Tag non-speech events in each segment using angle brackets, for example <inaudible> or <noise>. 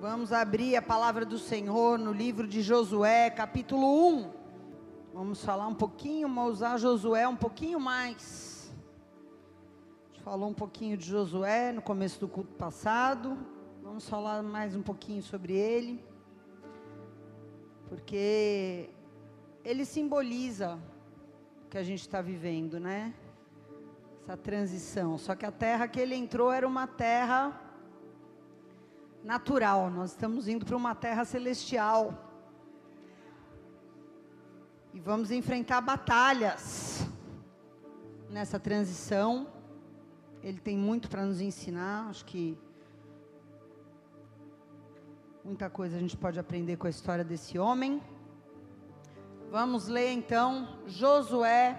Vamos abrir a palavra do Senhor no livro de Josué, capítulo 1. Vamos falar um pouquinho, vamos usar Josué um pouquinho mais. A gente falou um pouquinho de Josué no começo do culto passado. Vamos falar mais um pouquinho sobre ele. Porque ele simboliza o que a gente está vivendo, né? Essa transição. Só que a terra que ele entrou era uma terra natural, nós estamos indo para uma terra celestial. E vamos enfrentar batalhas nessa transição. Ele tem muito para nos ensinar, acho que muita coisa a gente pode aprender com a história desse homem. Vamos ler então Josué,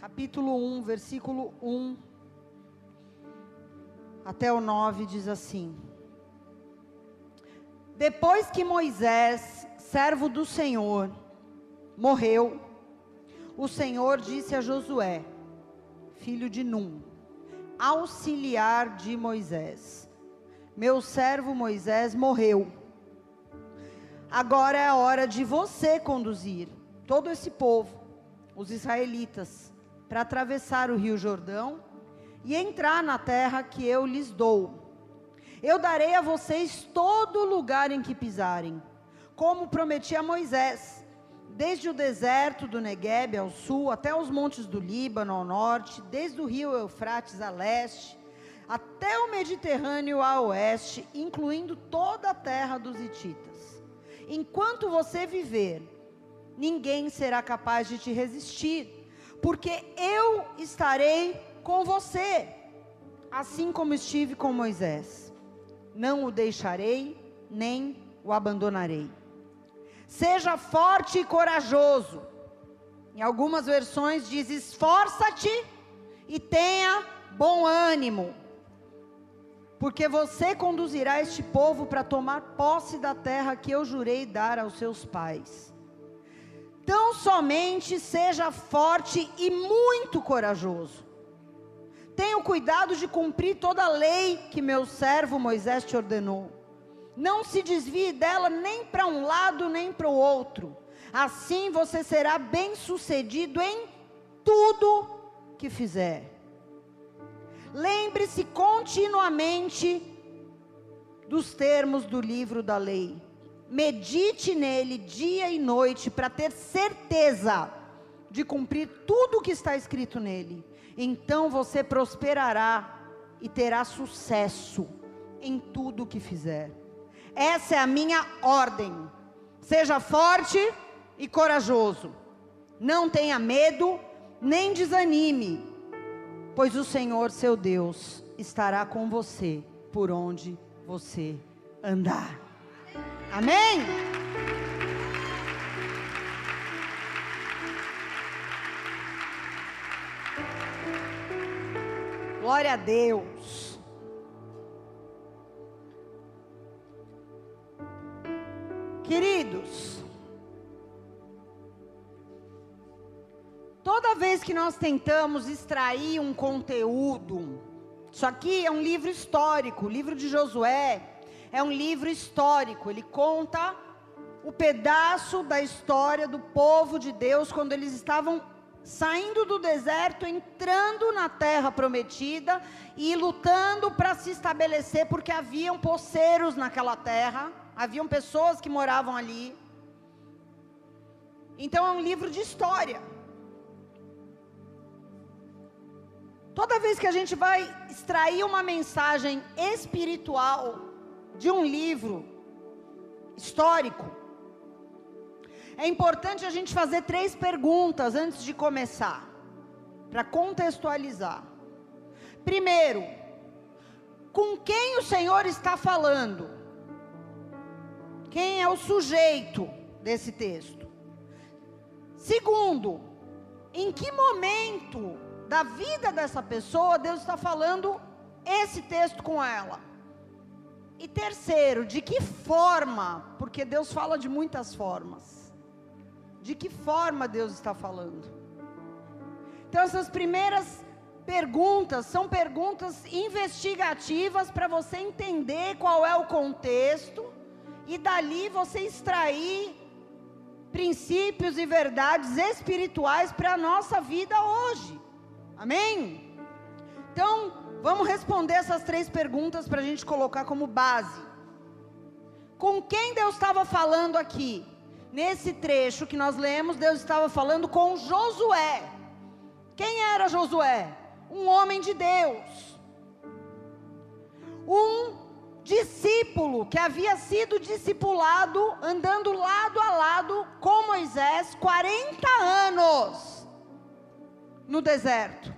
capítulo 1, versículo 1 até o 9 diz assim: Depois que Moisés, servo do Senhor, morreu, o Senhor disse a Josué, filho de Num, auxiliar de Moisés: Meu servo Moisés morreu. Agora é a hora de você conduzir todo esse povo, os israelitas, para atravessar o rio Jordão e entrar na terra que eu lhes dou. Eu darei a vocês todo lugar em que pisarem, como prometi a Moisés, desde o deserto do Negueb ao sul, até os montes do Líbano ao norte, desde o rio Eufrates a leste, até o Mediterrâneo a oeste, incluindo toda a terra dos Hititas. Enquanto você viver, ninguém será capaz de te resistir, porque eu estarei com você, assim como estive com Moisés. Não o deixarei, nem o abandonarei. Seja forte e corajoso. Em algumas versões diz: esforça-te e tenha bom ânimo, porque você conduzirá este povo para tomar posse da terra que eu jurei dar aos seus pais. Tão somente seja forte e muito corajoso Tenha o cuidado de cumprir toda a lei que meu servo Moisés te ordenou. Não se desvie dela nem para um lado nem para o outro. Assim você será bem-sucedido em tudo que fizer. Lembre-se continuamente dos termos do livro da lei. Medite nele dia e noite para ter certeza de cumprir tudo o que está escrito nele então você prosperará e terá sucesso em tudo o que fizer. Essa é a minha ordem. Seja forte e corajoso. Não tenha medo, nem desanime, pois o Senhor seu Deus estará com você por onde você andar. Amém? Glória a Deus. Queridos, toda vez que nós tentamos extrair um conteúdo, isso aqui é um livro histórico, o livro de Josué é um livro histórico, ele conta o pedaço da história do povo de Deus quando eles estavam saindo do deserto, entrando na terra prometida e lutando para se estabelecer, porque haviam poceiros naquela terra, haviam pessoas que moravam ali. Então é um livro de história. Toda vez que a gente vai extrair uma mensagem espiritual de um livro histórico, é importante a gente fazer três perguntas antes de começar, para contextualizar. Primeiro, com quem o Senhor está falando? Quem é o sujeito desse texto? Segundo, em que momento da vida dessa pessoa Deus está falando esse texto com ela? E terceiro, de que forma? Porque Deus fala de muitas formas de que forma Deus está falando. Então, essas primeiras perguntas, são perguntas investigativas para você entender qual é o contexto e dali você extrair princípios e verdades espirituais para a nossa vida hoje. Amém? Então, vamos responder essas três perguntas para a gente colocar como base. Com quem Deus estava falando aqui? Nesse trecho que nós lemos, Deus estava falando com Josué. Quem era Josué? Um homem de Deus. Um discípulo que havia sido discipulado, andando lado a lado com Moisés 40 anos no deserto.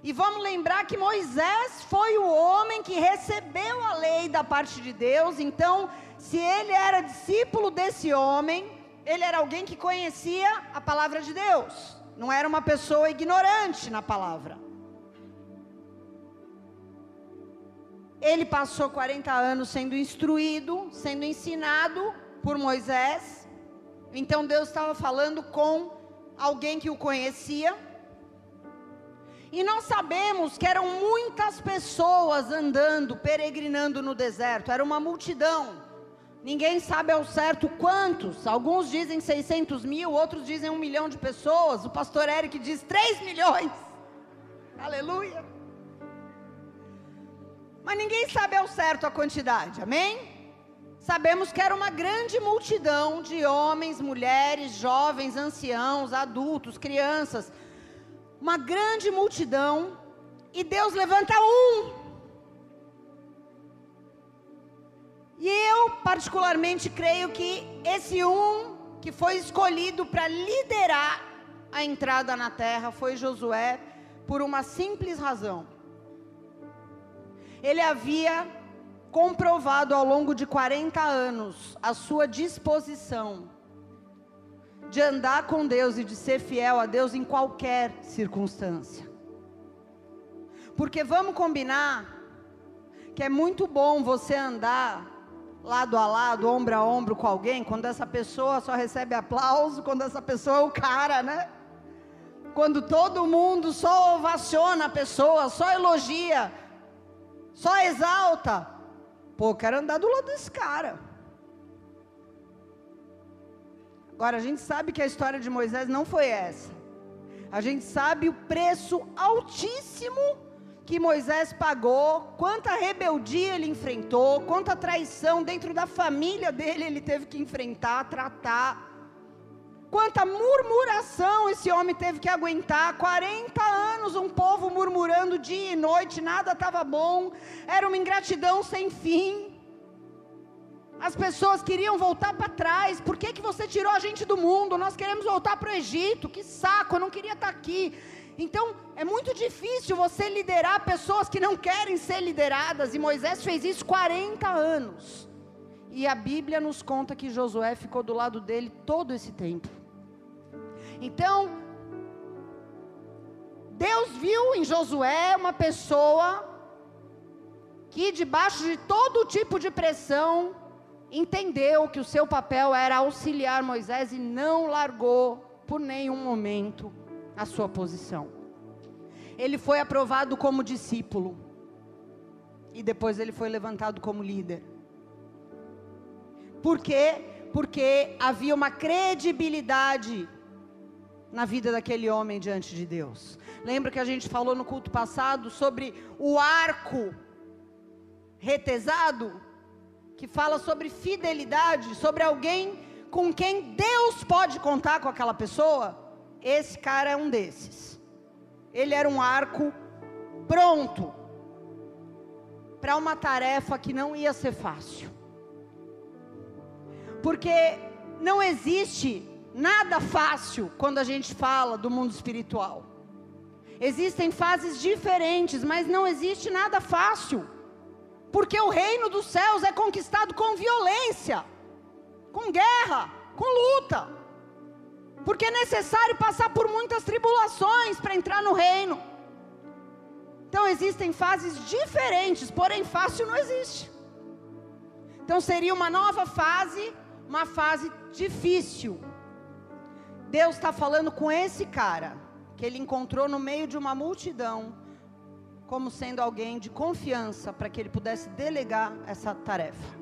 E vamos lembrar que Moisés foi o homem que recebeu a lei da parte de Deus, então, se ele era discípulo desse homem, ele era alguém que conhecia a palavra de Deus, não era uma pessoa ignorante na palavra. Ele passou 40 anos sendo instruído, sendo ensinado por Moisés. Então Deus estava falando com alguém que o conhecia. E nós sabemos que eram muitas pessoas andando, peregrinando no deserto, era uma multidão. Ninguém sabe ao certo quantos, alguns dizem 600 mil, outros dizem um milhão de pessoas. O pastor Eric diz 3 milhões. Aleluia. Mas ninguém sabe ao certo a quantidade, amém? Sabemos que era uma grande multidão de homens, mulheres, jovens, anciãos, adultos, crianças. Uma grande multidão. E Deus levanta um. E eu, particularmente, creio que esse um que foi escolhido para liderar a entrada na terra foi Josué, por uma simples razão. Ele havia comprovado ao longo de 40 anos a sua disposição de andar com Deus e de ser fiel a Deus em qualquer circunstância. Porque vamos combinar que é muito bom você andar lado a lado, ombro a ombro com alguém, quando essa pessoa só recebe aplauso, quando essa pessoa é o cara, né? Quando todo mundo só ovaciona a pessoa, só elogia, só exalta. Pô, quero andar do lado desse cara. Agora, a gente sabe que a história de Moisés não foi essa. A gente sabe o preço altíssimo que Moisés pagou, quanta rebeldia ele enfrentou, quanta traição dentro da família dele ele teve que enfrentar, tratar. Quanta murmuração esse homem teve que aguentar. 40 anos um povo murmurando dia e noite, nada estava bom. Era uma ingratidão sem fim. As pessoas queriam voltar para trás. Por que, que você tirou a gente do mundo? Nós queremos voltar para o Egito. Que saco, eu não queria estar tá aqui. Então, é muito difícil você liderar pessoas que não querem ser lideradas. E Moisés fez isso 40 anos. E a Bíblia nos conta que Josué ficou do lado dele todo esse tempo. Então, Deus viu em Josué uma pessoa que, debaixo de todo tipo de pressão, entendeu que o seu papel era auxiliar Moisés e não largou por nenhum momento a sua posição. Ele foi aprovado como discípulo e depois ele foi levantado como líder. Por quê? Porque havia uma credibilidade na vida daquele homem diante de Deus. Lembra que a gente falou no culto passado sobre o arco retesado? Que fala sobre fidelidade, sobre alguém com quem Deus pode contar com aquela pessoa? Esse cara é um desses. Ele era um arco pronto para uma tarefa que não ia ser fácil. Porque não existe nada fácil quando a gente fala do mundo espiritual. Existem fases diferentes, mas não existe nada fácil. Porque o reino dos céus é conquistado com violência, com guerra, com luta. Porque é necessário passar por muitas tribulações para entrar no reino. Então existem fases diferentes, porém fácil não existe. Então seria uma nova fase uma fase difícil. Deus está falando com esse cara, que ele encontrou no meio de uma multidão, como sendo alguém de confiança para que ele pudesse delegar essa tarefa.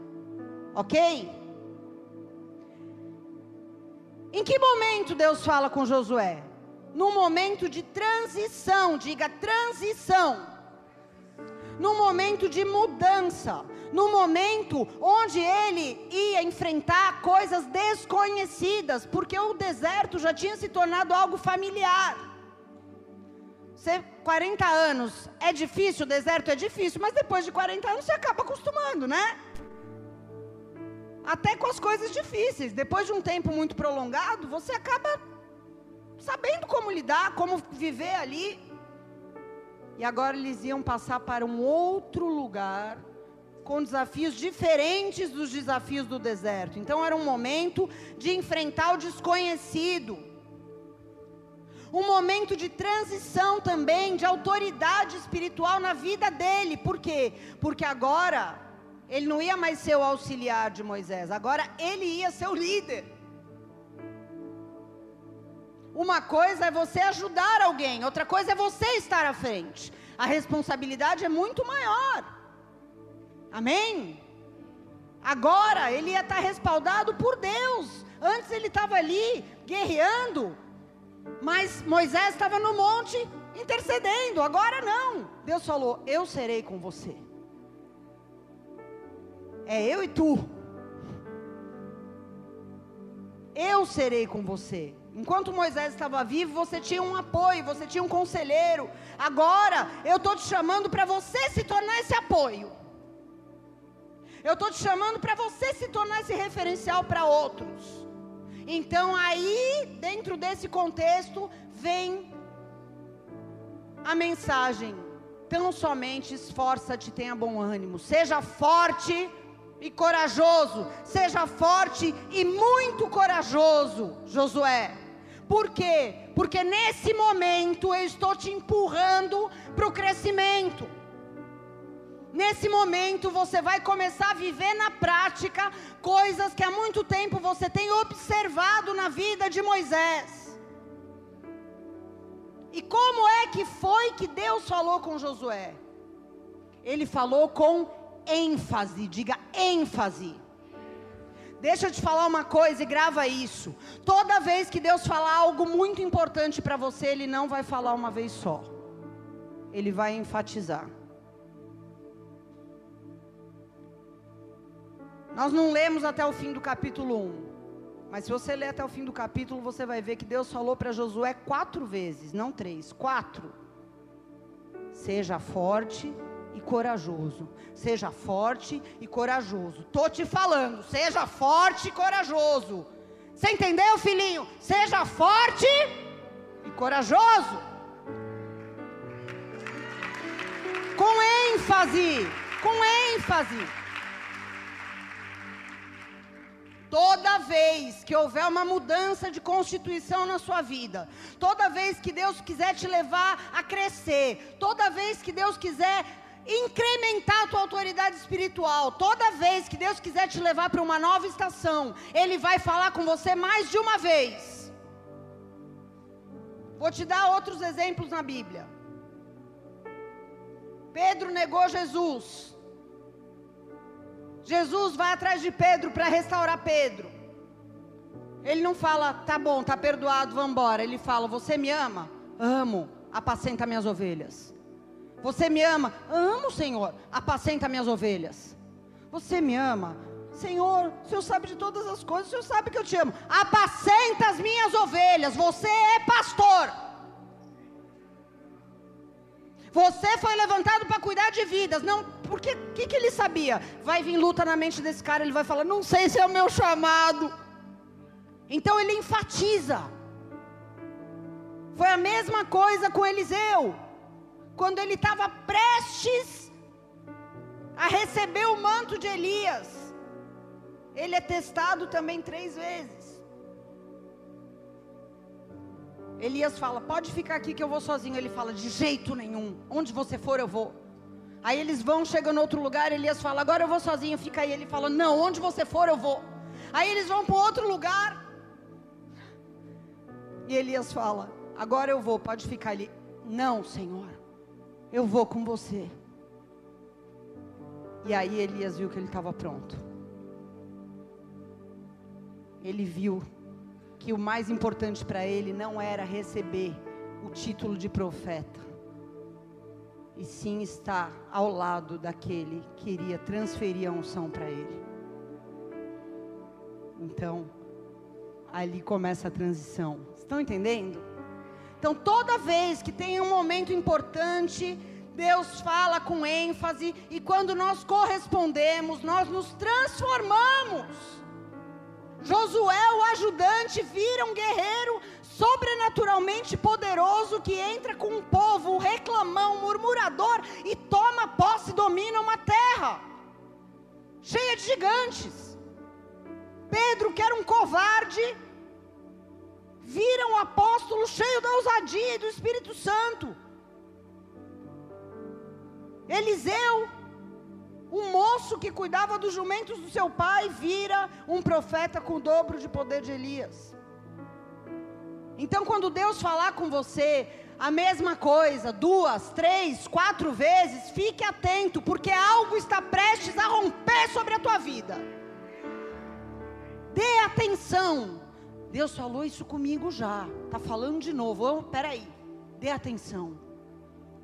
Ok? Em que momento Deus fala com Josué? No momento de transição, diga transição. No momento de mudança, no momento onde ele ia enfrentar coisas desconhecidas, porque o deserto já tinha se tornado algo familiar. Você, 40 anos é difícil, o deserto é difícil, mas depois de 40 anos você acaba acostumando, né? Até com as coisas difíceis. Depois de um tempo muito prolongado, você acaba sabendo como lidar, como viver ali. E agora eles iam passar para um outro lugar, com desafios diferentes dos desafios do deserto. Então era um momento de enfrentar o desconhecido um momento de transição também, de autoridade espiritual na vida dele. Por quê? Porque agora ele não ia mais ser o auxiliar de Moisés, agora ele ia ser o líder. Uma coisa é você ajudar alguém, outra coisa é você estar à frente. A responsabilidade é muito maior. Amém? Agora ele ia estar respaldado por Deus. Antes ele estava ali guerreando, mas Moisés estava no monte intercedendo, agora não. Deus falou: Eu serei com você. É eu e tu. Eu serei com você. Enquanto Moisés estava vivo, você tinha um apoio, você tinha um conselheiro. Agora, eu estou te chamando para você se tornar esse apoio. Eu estou te chamando para você se tornar esse referencial para outros. Então, aí, dentro desse contexto, vem a mensagem: tão somente esforça-te, tenha bom ânimo, seja forte e corajoso, seja forte e muito corajoso, Josué. Por quê? Porque nesse momento eu estou te empurrando para o crescimento. Nesse momento você vai começar a viver na prática coisas que há muito tempo você tem observado na vida de Moisés. E como é que foi que Deus falou com Josué? Ele falou com ênfase, diga ênfase. Deixa eu te falar uma coisa e grava isso. Toda vez que Deus falar algo muito importante para você, Ele não vai falar uma vez só. Ele vai enfatizar. Nós não lemos até o fim do capítulo 1. Mas se você ler até o fim do capítulo, você vai ver que Deus falou para Josué quatro vezes, não três, quatro. Seja forte e corajoso. Seja forte e corajoso. Tô te falando, seja forte e corajoso. Você entendeu, filhinho? Seja forte e corajoso. Com ênfase, com ênfase. Toda vez que houver uma mudança de constituição na sua vida, toda vez que Deus quiser te levar a crescer, toda vez que Deus quiser incrementar a tua autoridade espiritual, toda vez que Deus quiser te levar para uma nova estação, Ele vai falar com você mais de uma vez. Vou te dar outros exemplos na Bíblia. Pedro negou Jesus. Jesus vai atrás de Pedro para restaurar Pedro. Ele não fala, tá bom, tá perdoado, vamos embora. Ele fala, você me ama? Amo, apacenta minhas ovelhas. Você me ama? Amo, Senhor, apacenta minhas ovelhas. Você me ama? Senhor, o Senhor sabe de todas as coisas, o Senhor sabe que eu te amo. Apacenta as minhas ovelhas, você é pastor. Você foi levantado para cuidar de vidas. Não, porque o que, que ele sabia? Vai vir luta na mente desse cara, ele vai falar: Não sei se é o meu chamado. Então ele enfatiza. Foi a mesma coisa com Eliseu. Quando ele estava prestes a receber o manto de Elias, ele é testado também três vezes. Elias fala: Pode ficar aqui que eu vou sozinho. Ele fala: De jeito nenhum. Onde você for, eu vou. Aí eles vão, chegam no outro lugar. Elias fala: Agora eu vou sozinho. Fica aí. Ele fala: Não, onde você for, eu vou. Aí eles vão para outro lugar. E Elias fala: agora eu vou, pode ficar ali. Não, Senhor, eu vou com você. E aí Elias viu que ele estava pronto. Ele viu que o mais importante para ele não era receber o título de profeta, e sim estar ao lado daquele que iria transferir a unção para ele. Então, ali começa a transição. Estão entendendo? Então, toda vez que tem um momento importante, Deus fala com ênfase, e quando nós correspondemos, nós nos transformamos. Josué, o ajudante, vira um guerreiro sobrenaturalmente poderoso que entra com um povo reclamão, murmurador e toma posse e domina uma terra cheia de gigantes. Pedro, que era um covarde, vira um apóstolo cheio da ousadia e do Espírito Santo. Eliseu, um moço que cuidava dos jumentos do seu pai, vira um profeta com o dobro de poder de Elias. Então, quando Deus falar com você a mesma coisa, duas, três, quatro vezes, fique atento, porque algo está prestes a romper sobre a tua vida. Dê atenção. Deus falou isso comigo já. Está falando de novo. Oh, peraí. Dê atenção.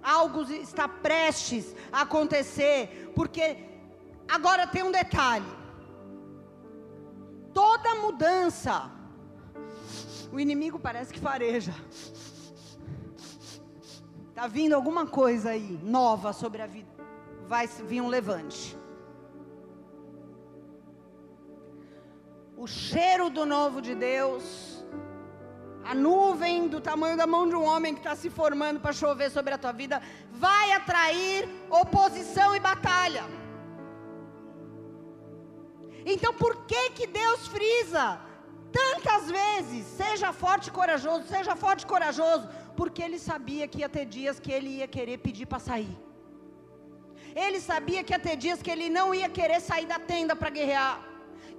Algo está prestes a acontecer, porque agora tem um detalhe. Toda mudança o inimigo parece que fareja. Está vindo alguma coisa aí nova sobre a vida. Vai vir um levante. O cheiro do novo de Deus, a nuvem do tamanho da mão de um homem que está se formando para chover sobre a tua vida, vai atrair oposição e batalha. Então, por que que Deus frisa? tantas vezes, seja forte e corajoso, seja forte e corajoso, porque ele sabia que ia ter dias que ele ia querer pedir para sair. Ele sabia que ia ter dias que ele não ia querer sair da tenda para guerrear,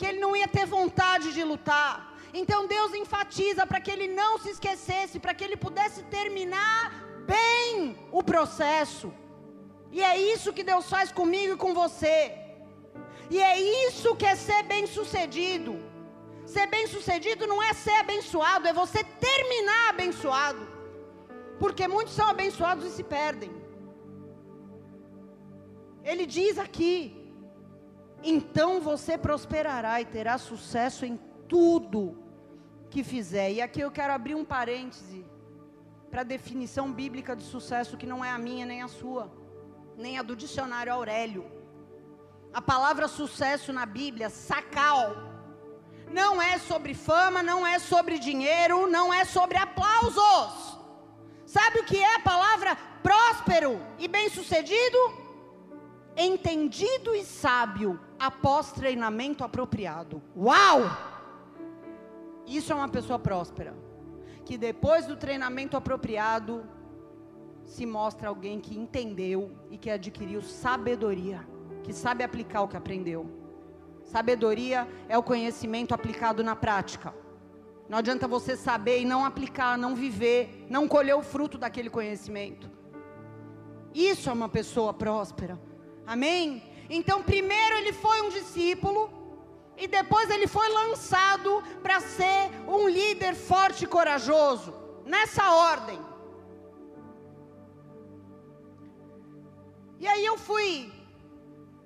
que ele não ia ter vontade de lutar. Então Deus enfatiza para que ele não se esquecesse, para que ele pudesse terminar bem o processo. E é isso que Deus faz comigo e com você. E é isso que é ser bem-sucedido. Ser bem-sucedido não é ser abençoado, é você terminar abençoado. Porque muitos são abençoados e se perdem. Ele diz aqui: então você prosperará e terá sucesso em tudo que fizer. E aqui eu quero abrir um parêntese para a definição bíblica de sucesso que não é a minha nem a sua, nem a do dicionário Aurélio. A palavra sucesso na Bíblia, sacal, não é sobre fama, não é sobre dinheiro, não é sobre aplausos. Sabe o que é a palavra próspero e bem-sucedido? Entendido e sábio após treinamento apropriado. Uau! Isso é uma pessoa próspera. Que depois do treinamento apropriado se mostra alguém que entendeu e que adquiriu sabedoria, que sabe aplicar o que aprendeu. Sabedoria é o conhecimento aplicado na prática. Não adianta você saber e não aplicar, não viver, não colher o fruto daquele conhecimento. Isso é uma pessoa próspera. Amém? Então, primeiro ele foi um discípulo e depois ele foi lançado para ser um líder forte e corajoso. Nessa ordem. E aí eu fui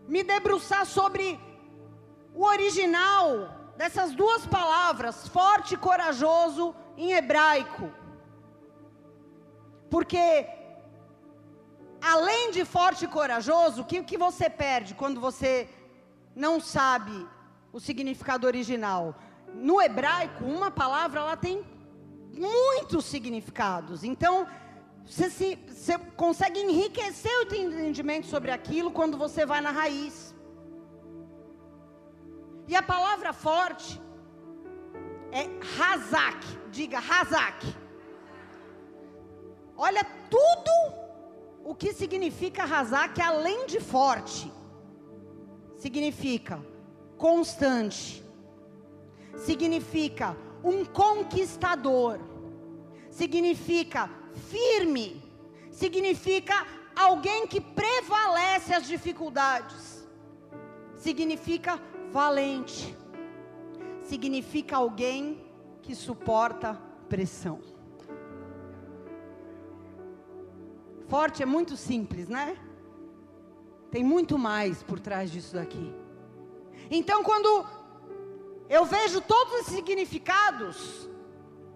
me debruçar sobre o original dessas duas palavras, forte e corajoso, em hebraico. Porque, além de forte e corajoso, o que, que você perde quando você não sabe o significado original? No hebraico, uma palavra ela tem muitos significados. Então, você, se, você consegue enriquecer o entendimento sobre aquilo quando você vai na raiz. E a palavra forte é razak. Diga razak. Olha tudo o que significa razak além de forte. Significa constante. Significa um conquistador. significa firme, significa alguém que prevalece as dificuldades, significa valente, significa alguém que suporta pressão. Forte é muito simples, né? Tem muito mais por trás disso daqui. Então, quando eu vejo todos os significados,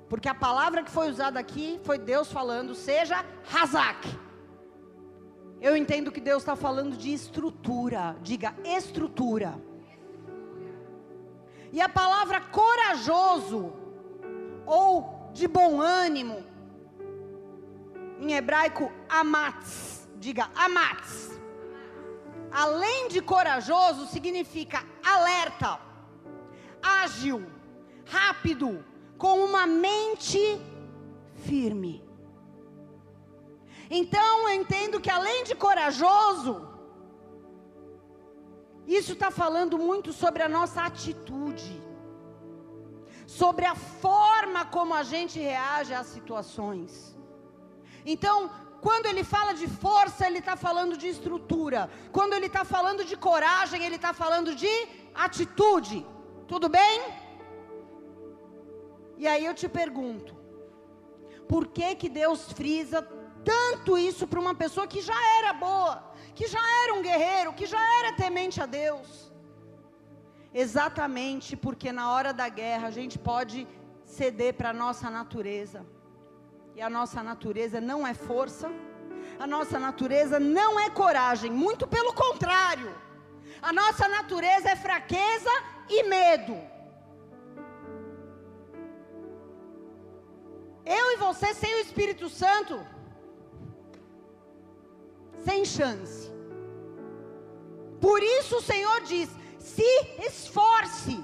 porque a palavra que foi usada aqui foi Deus falando, seja Hazak. Eu entendo que Deus está falando de estrutura, diga estrutura. E a palavra corajoso, ou de bom ânimo, em hebraico, amatz, diga amatz. Além de corajoso, significa alerta, ágil, rápido, com uma mente firme. Então eu entendo que além de corajoso, isso está falando muito sobre a nossa atitude, sobre a forma como a gente reage às situações. Então, quando ele fala de força, ele está falando de estrutura. Quando ele está falando de coragem, ele está falando de atitude. Tudo bem? E aí eu te pergunto: por que que Deus frisa tanto isso para uma pessoa que já era boa, que já era um guerreiro, que já era temente a Deus? Exatamente porque na hora da guerra a gente pode ceder para a nossa natureza. E a nossa natureza não é força, a nossa natureza não é coragem, muito pelo contrário. A nossa natureza é fraqueza e medo. Eu e você sem o Espírito Santo, sem chance. Por isso o Senhor diz: se esforce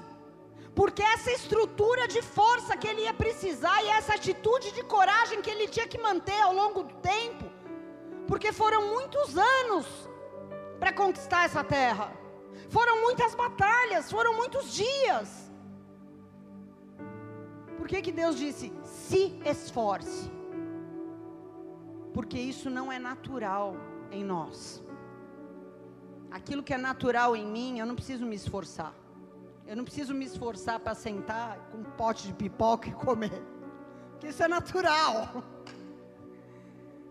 porque essa estrutura de força que ele ia precisar e essa atitude de coragem que ele tinha que manter ao longo do tempo, porque foram muitos anos para conquistar essa terra, foram muitas batalhas, foram muitos dias. Por que, que Deus disse: se esforce? Porque isso não é natural em nós. Aquilo que é natural em mim, eu não preciso me esforçar. Eu não preciso me esforçar para sentar com um pote de pipoca e comer. Porque isso é natural.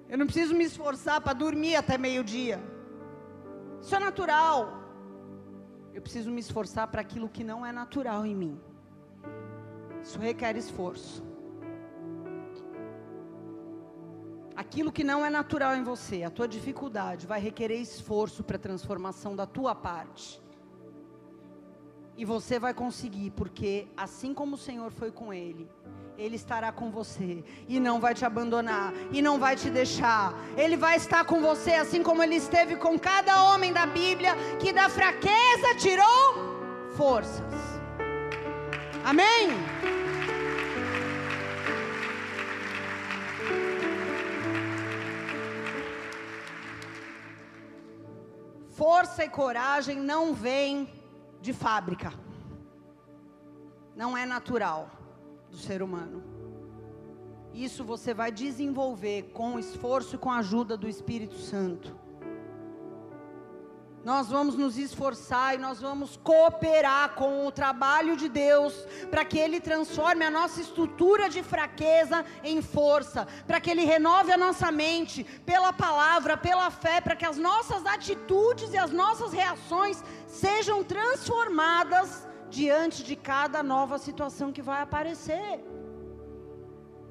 Eu não preciso me esforçar para dormir até meio-dia. Isso é natural. Eu preciso me esforçar para aquilo que não é natural em mim. Isso requer esforço. Aquilo que não é natural em você, a tua dificuldade, vai requerer esforço para a transformação da tua parte. E você vai conseguir, porque assim como o Senhor foi com ele, ele estará com você e não vai te abandonar e não vai te deixar. Ele vai estar com você assim como ele esteve com cada homem da Bíblia que da fraqueza tirou forças. Amém. Força e coragem não vêm de fábrica. Não é natural do ser humano. Isso você vai desenvolver com esforço e com a ajuda do Espírito Santo. Nós vamos nos esforçar e nós vamos cooperar com o trabalho de Deus para que Ele transforme a nossa estrutura de fraqueza em força, para que Ele renove a nossa mente pela palavra, pela fé, para que as nossas atitudes e as nossas reações sejam transformadas diante de cada nova situação que vai aparecer.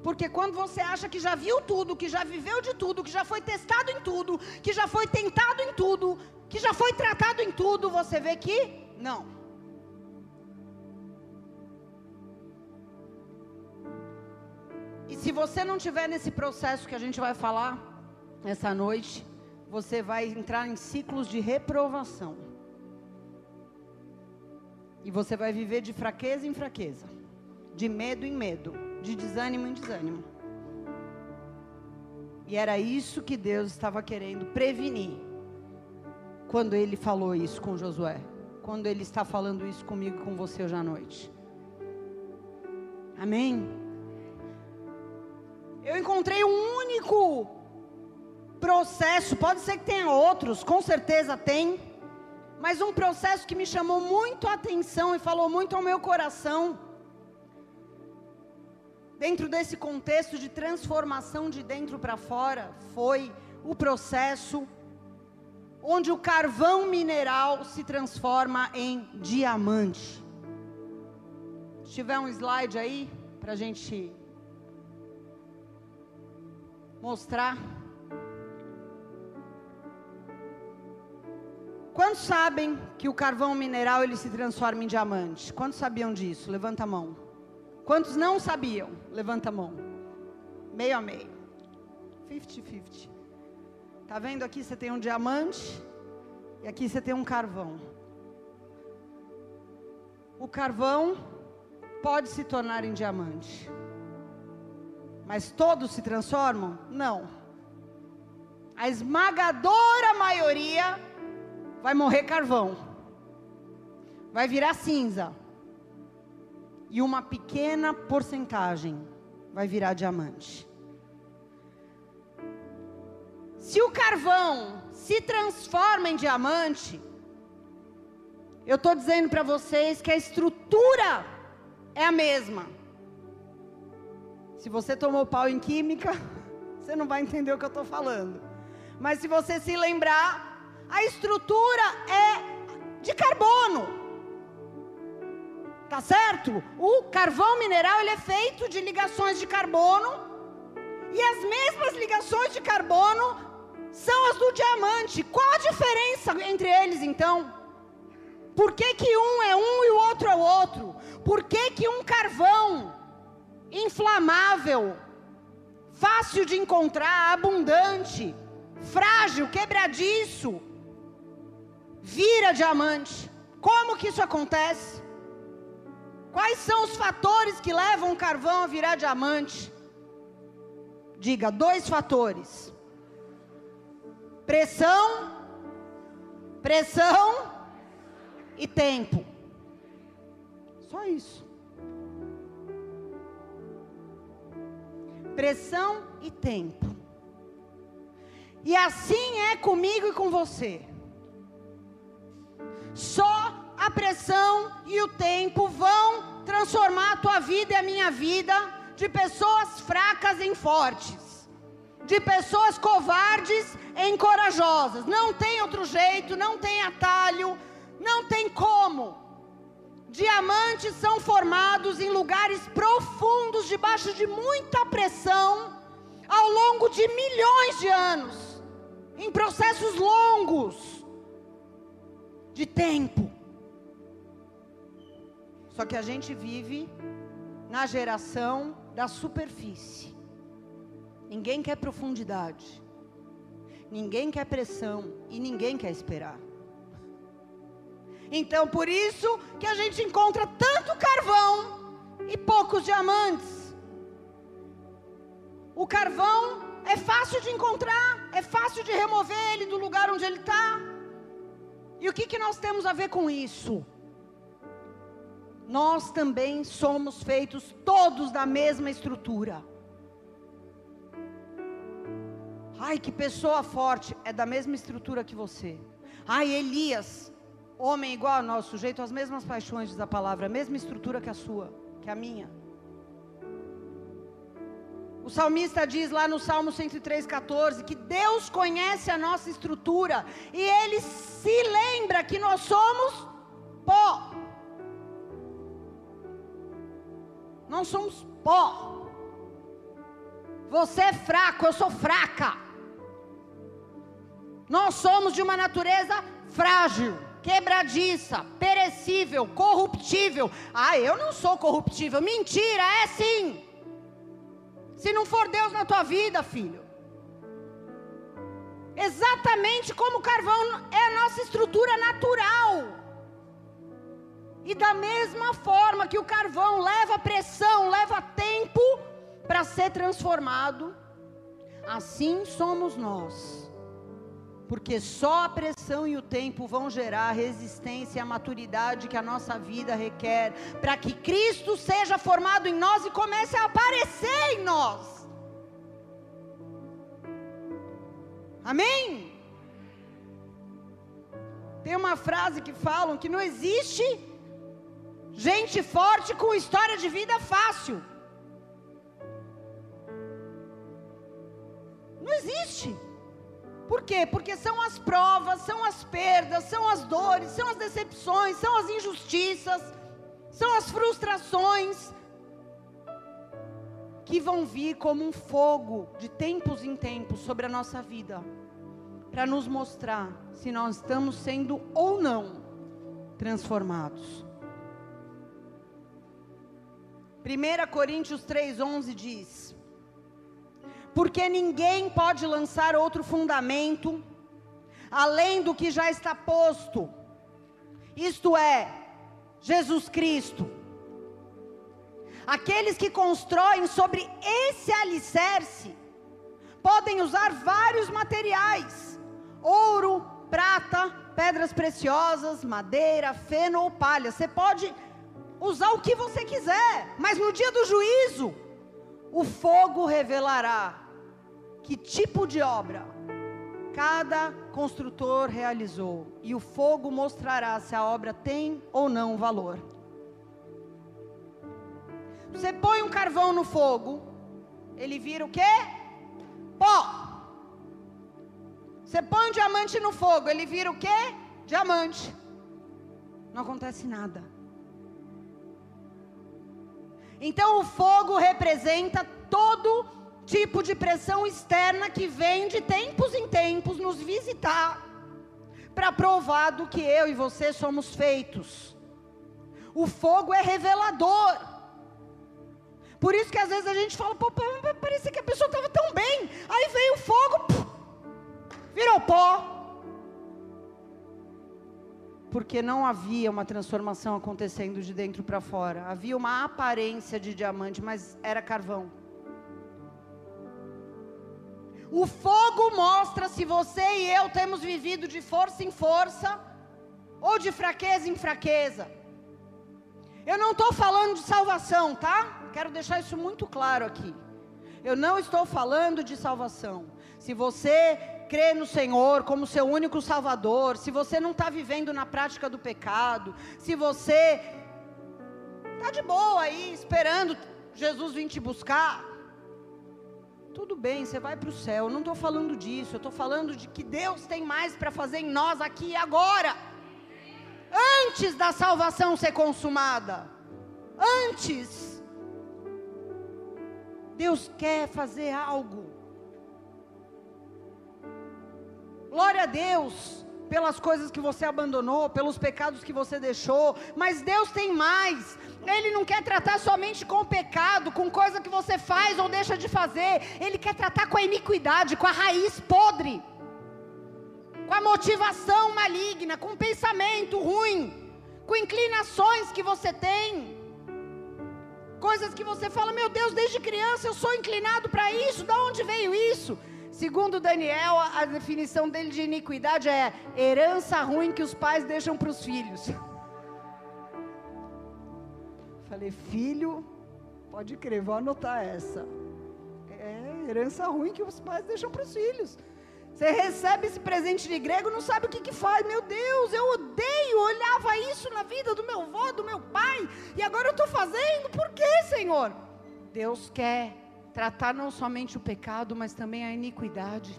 Porque quando você acha que já viu tudo, que já viveu de tudo, que já foi testado em tudo, que já foi tentado em tudo, que já foi tratado em tudo, você vê que não. E se você não tiver nesse processo que a gente vai falar essa noite, você vai entrar em ciclos de reprovação. E você vai viver de fraqueza em fraqueza, de medo em medo, de desânimo em desânimo. E era isso que Deus estava querendo prevenir quando ele falou isso com Josué, quando ele está falando isso comigo e com você hoje à noite. Amém? Eu encontrei um único processo, pode ser que tenha outros, com certeza tem, mas um processo que me chamou muito a atenção e falou muito ao meu coração, dentro desse contexto de transformação de dentro para fora, foi o processo onde o carvão mineral se transforma em diamante. Se tiver um slide aí, para a gente mostrar. Quantos sabem que o carvão mineral ele se transforma em diamante? Quantos sabiam disso? Levanta a mão. Quantos não sabiam? Levanta a mão. Meio a meio. 50-50. Tá vendo aqui você tem um diamante e aqui você tem um carvão. O carvão pode se tornar em diamante. Mas todos se transformam? Não. A esmagadora maioria vai morrer carvão. Vai virar cinza. E uma pequena porcentagem vai virar diamante. Se o carvão se transforma em diamante, eu estou dizendo para vocês que a estrutura é a mesma. Se você tomou pau em química, <laughs> você não vai entender o que eu estou falando. Mas se você se lembrar, a estrutura é de carbono. Tá certo? O carvão mineral ele é feito de ligações de carbono e as mesmas ligações de carbono são as do diamante. Qual a diferença entre eles então? Por que, que um é um e o outro é o outro? Por que, que um carvão inflamável, fácil de encontrar, abundante, frágil, quebradiço, vira diamante? Como que isso acontece? Quais são os fatores que levam o carvão a virar diamante? Diga, dois fatores Pressão, pressão e tempo. Só isso. Pressão e tempo. E assim é comigo e com você. Só a pressão e o tempo vão transformar a tua vida e a minha vida de pessoas fracas em fortes de pessoas covardes em corajosas. Não tem outro jeito, não tem atalho, não tem como. Diamantes são formados em lugares profundos, debaixo de muita pressão, ao longo de milhões de anos, em processos longos de tempo. Só que a gente vive na geração da superfície. Ninguém quer profundidade. Ninguém quer pressão e ninguém quer esperar. Então, por isso que a gente encontra tanto carvão e poucos diamantes. O carvão é fácil de encontrar, é fácil de remover ele do lugar onde ele está. E o que, que nós temos a ver com isso? Nós também somos feitos todos da mesma estrutura. Ai, que pessoa forte, é da mesma estrutura que você. Ai, Elias, homem igual a nós, sujeito às mesmas paixões, diz a palavra, a mesma estrutura que a sua, que a minha. O salmista diz lá no Salmo 103,14 que Deus conhece a nossa estrutura e Ele se lembra que nós somos pó. Nós somos pó. Você é fraco, eu sou fraca. Nós somos de uma natureza frágil, quebradiça, perecível, corruptível. Ah, eu não sou corruptível. Mentira, é sim. Se não for Deus na tua vida, filho. Exatamente como o carvão é a nossa estrutura natural. E da mesma forma que o carvão leva pressão, leva tempo para ser transformado, assim somos nós porque só a pressão e o tempo vão gerar a resistência e a maturidade que a nossa vida requer, para que Cristo seja formado em nós e comece a aparecer em nós. Amém? Tem uma frase que falam que não existe gente forte com história de vida fácil. Não existe. Por quê? Porque são as provas, são as perdas, são as dores, são as decepções, são as injustiças, são as frustrações que vão vir como um fogo de tempos em tempos sobre a nossa vida, para nos mostrar se nós estamos sendo ou não transformados. 1 Coríntios 3,11 diz: Porque ninguém pode lançar outro fundamento além do que já está posto, isto é, Jesus Cristo. Aqueles que constroem sobre esse alicerce podem usar vários materiais: ouro, prata, pedras preciosas, madeira, feno ou palha. Você pode usar o que você quiser, mas no dia do juízo, o fogo revelará que tipo de obra cada construtor realizou, e o fogo mostrará se a obra tem ou não valor. Você põe um carvão no fogo, ele vira o quê? Pó. Você põe um diamante no fogo, ele vira o quê? Diamante. Não acontece nada. Então o fogo representa todo tipo de pressão externa que vem de tempos em tempos nos visitar para provar do que eu e você somos feitos. O fogo é revelador. Por isso que às vezes a gente fala, pô, parecia que a pessoa estava tão bem. Aí veio o fogo, puf, virou pó. Porque não havia uma transformação acontecendo de dentro para fora. Havia uma aparência de diamante, mas era carvão. O fogo mostra se você e eu temos vivido de força em força ou de fraqueza em fraqueza. Eu não estou falando de salvação, tá? Quero deixar isso muito claro aqui. Eu não estou falando de salvação. Se você crê no Senhor como seu único Salvador, se você não está vivendo na prática do pecado, se você está de boa aí, esperando Jesus vir te buscar, tudo bem, você vai para o céu. Não estou falando disso, eu estou falando de que Deus tem mais para fazer em nós aqui e agora antes da salvação ser consumada. Antes. Deus quer fazer algo. Glória a Deus pelas coisas que você abandonou, pelos pecados que você deixou, mas Deus tem mais. Ele não quer tratar somente com o pecado, com coisa que você faz ou deixa de fazer. Ele quer tratar com a iniquidade, com a raiz podre com a motivação maligna, com o pensamento ruim, com inclinações que você tem, coisas que você fala, meu Deus, desde criança eu sou inclinado para isso, da onde veio isso? Segundo Daniel, a definição dele de iniquidade é herança ruim que os pais deixam para os filhos. <laughs> Falei, filho, pode crer, vou anotar essa. É herança ruim que os pais deixam para os filhos. Você recebe esse presente de grego, não sabe o que, que faz. Meu Deus, eu odeio, olhava isso na vida do meu avô, do meu pai, e agora eu estou fazendo, por quê, Senhor? Deus quer tratar não somente o pecado, mas também a iniquidade.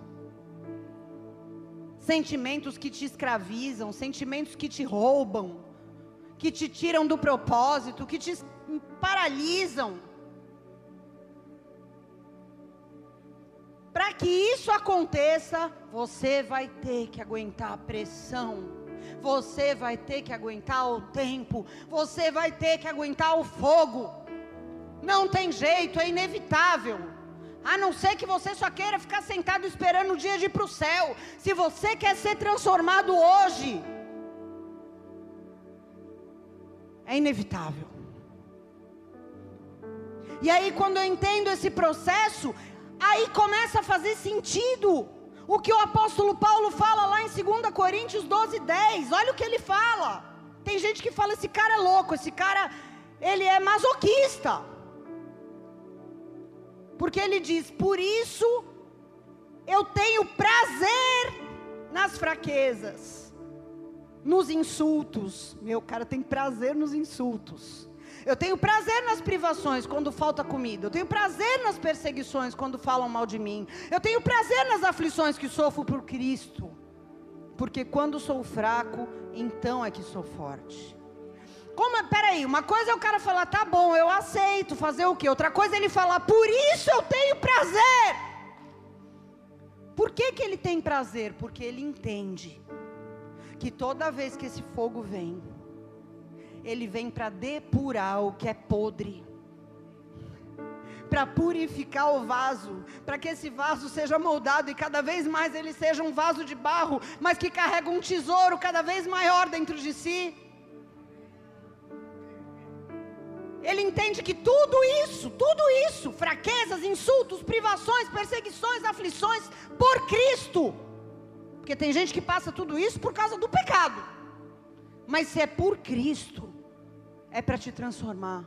Sentimentos que te escravizam, sentimentos que te roubam, que te tiram do propósito, que te paralisam. Para que isso aconteça, você vai ter que aguentar a pressão, você vai ter que aguentar o tempo, você vai ter que aguentar o fogo. Não tem jeito, é inevitável. A não ser que você só queira ficar sentado esperando o dia de ir para o céu. Se você quer ser transformado hoje, é inevitável. E aí, quando eu entendo esse processo, aí começa a fazer sentido o que o apóstolo Paulo fala lá em 2 Coríntios 12, 10. Olha o que ele fala. Tem gente que fala: esse cara é louco, esse cara, ele é masoquista. Porque ele diz: por isso Eu tenho prazer nas fraquezas, nos insultos. Meu cara tem prazer nos insultos. Eu tenho prazer nas privações quando falta comida. Eu tenho prazer nas perseguições quando falam mal de mim. Eu tenho prazer nas aflições que sofro por Cristo. Porque quando sou fraco, então é que sou forte. Como, é, peraí, uma coisa é o cara falar, tá bom, eu aceito, fazer o quê? Outra coisa é ele falar, por isso eu tenho prazer. Por que, que ele tem prazer? Porque ele entende que toda vez que esse fogo vem, ele vem para depurar o que é podre, para purificar o vaso, para que esse vaso seja moldado e cada vez mais ele seja um vaso de barro, mas que carrega um tesouro cada vez maior dentro de si. Ele entende que tudo isso, tudo isso, fraquezas, insultos, privações, perseguições, aflições, por Cristo. Porque tem gente que passa tudo isso por causa do pecado. Mas se é por Cristo, é para te transformar,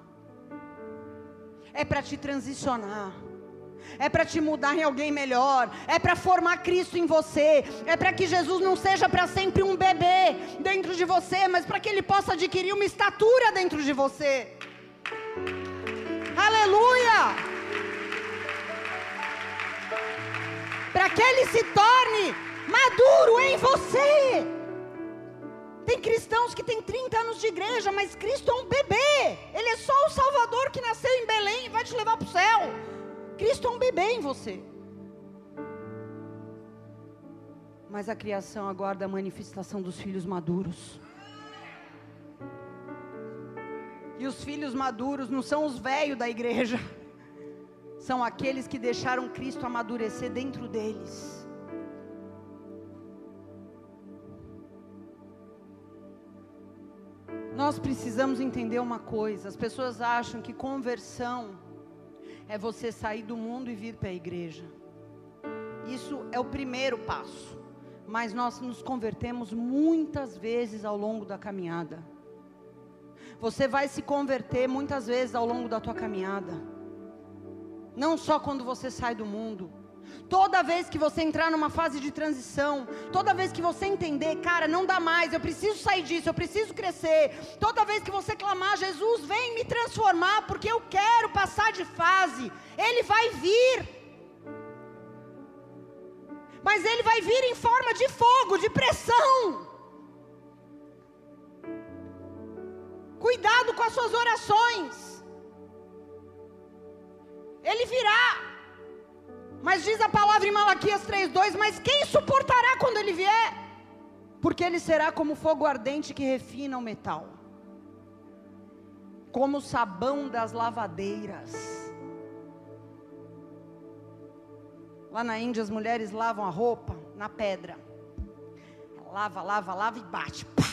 é para te transicionar, é para te mudar em alguém melhor, é para formar Cristo em você, é para que Jesus não seja para sempre um bebê dentro de você, mas para que ele possa adquirir uma estatura dentro de você. Aleluia! Para que ele se torne maduro em você. Tem cristãos que têm 30 anos de igreja, mas Cristo é um bebê. Ele é só o Salvador que nasceu em Belém e vai te levar para o céu. Cristo é um bebê em você. Mas a criação aguarda a manifestação dos filhos maduros. E os filhos maduros não são os velhos da igreja, <laughs> são aqueles que deixaram Cristo amadurecer dentro deles. Nós precisamos entender uma coisa: as pessoas acham que conversão é você sair do mundo e vir para a igreja. Isso é o primeiro passo. Mas nós nos convertemos muitas vezes ao longo da caminhada. Você vai se converter muitas vezes ao longo da tua caminhada. Não só quando você sai do mundo, Toda vez que você entrar numa fase de transição, toda vez que você entender, cara, não dá mais, eu preciso sair disso, eu preciso crescer. Toda vez que você clamar, Jesus, vem me transformar, porque eu quero passar de fase. Ele vai vir. Mas ele vai vir em forma de fogo, de pressão. Cuidado com as suas orações. Ele virá. Mas diz a palavra em Malaquias 3:2, mas quem suportará quando ele vier? Porque ele será como fogo ardente que refina o metal. Como o sabão das lavadeiras. Lá na Índia as mulheres lavam a roupa na pedra. Lava, lava, lava e bate. Pá.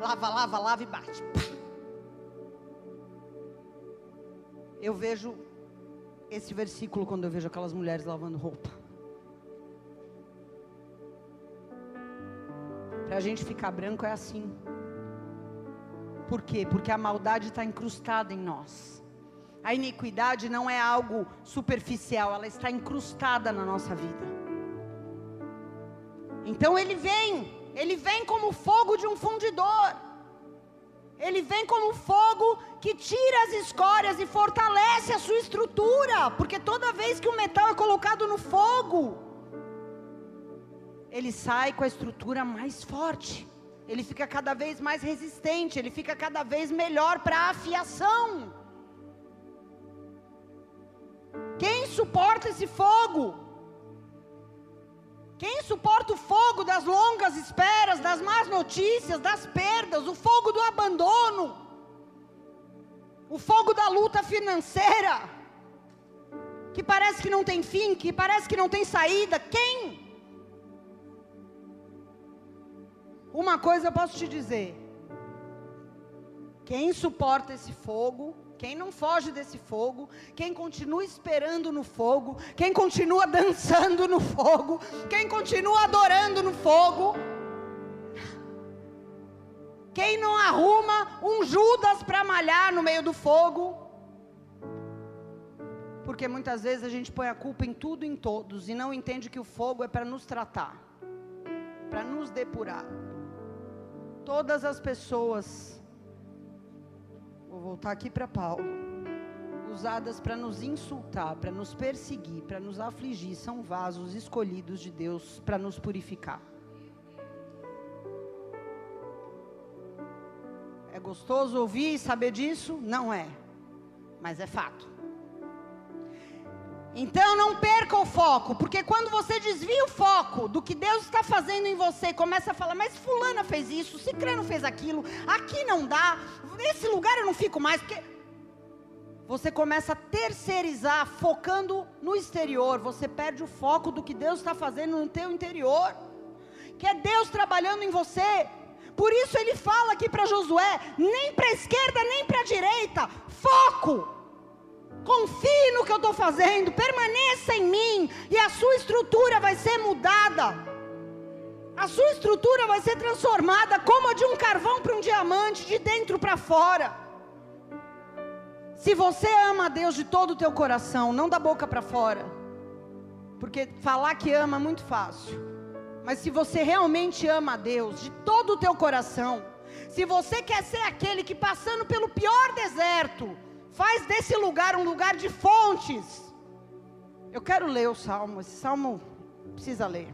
Lava, lava, lava e bate. Pá. Eu vejo esse versículo quando eu vejo aquelas mulheres lavando roupa. Para a gente ficar branco é assim. Por quê? Porque a maldade está incrustada em nós. A iniquidade não é algo superficial, ela está incrustada na nossa vida. Então ele vem, ele vem como fogo de um fundidor. Ele vem como fogo que tira as escórias e fortalece a sua estrutura, porque toda vez que o metal é colocado no fogo, ele sai com a estrutura mais forte, ele fica cada vez mais resistente, ele fica cada vez melhor para afiação. Quem suporta esse fogo? Quem suporta o fogo das longas esperas, das más notícias, das perdas, o fogo do abandono, o fogo da luta financeira, que parece que não tem fim, que parece que não tem saída? Quem? Uma coisa eu posso te dizer: quem suporta esse fogo quem não foge desse fogo, quem continua esperando no fogo, quem continua <laughs> dançando no fogo, quem continua adorando no fogo, quem não arruma um Judas para malhar no meio do fogo, Porque muitas vezes a gente põe a culpa em tudo e em todos e não entende que o fogo é para nos tratar, para nos depurar. Todas as pessoas, vou voltar aqui para Paulo, usadas para nos insultar, para nos perseguir, para nos afligir, são vasos escolhidos de Deus para nos purificar. É gostoso ouvir e saber disso? Não é, mas é fato. Então não perca o foco, porque quando você desvia o foco do que Deus está fazendo em você, começa a falar, mas fulana fez isso, cicrano fez aquilo, aqui não dá, nesse lugar eu não fico mais, porque você começa a terceirizar, focando no exterior, você perde o foco do que Deus está fazendo no teu interior, que é Deus trabalhando em você. Por isso ele fala aqui para Josué: nem para a esquerda, nem para a direita, foco. Confie no que eu estou fazendo, permaneça em mim, e a sua estrutura vai ser mudada. A sua estrutura vai ser transformada como a de um carvão para um diamante, de dentro para fora. Se você ama a Deus de todo o teu coração, não da boca para fora, porque falar que ama é muito fácil. Mas se você realmente ama a Deus de todo o teu coração, se você quer ser aquele que passando pelo pior deserto, Faz desse lugar um lugar de fontes. Eu quero ler o salmo, esse salmo precisa ler.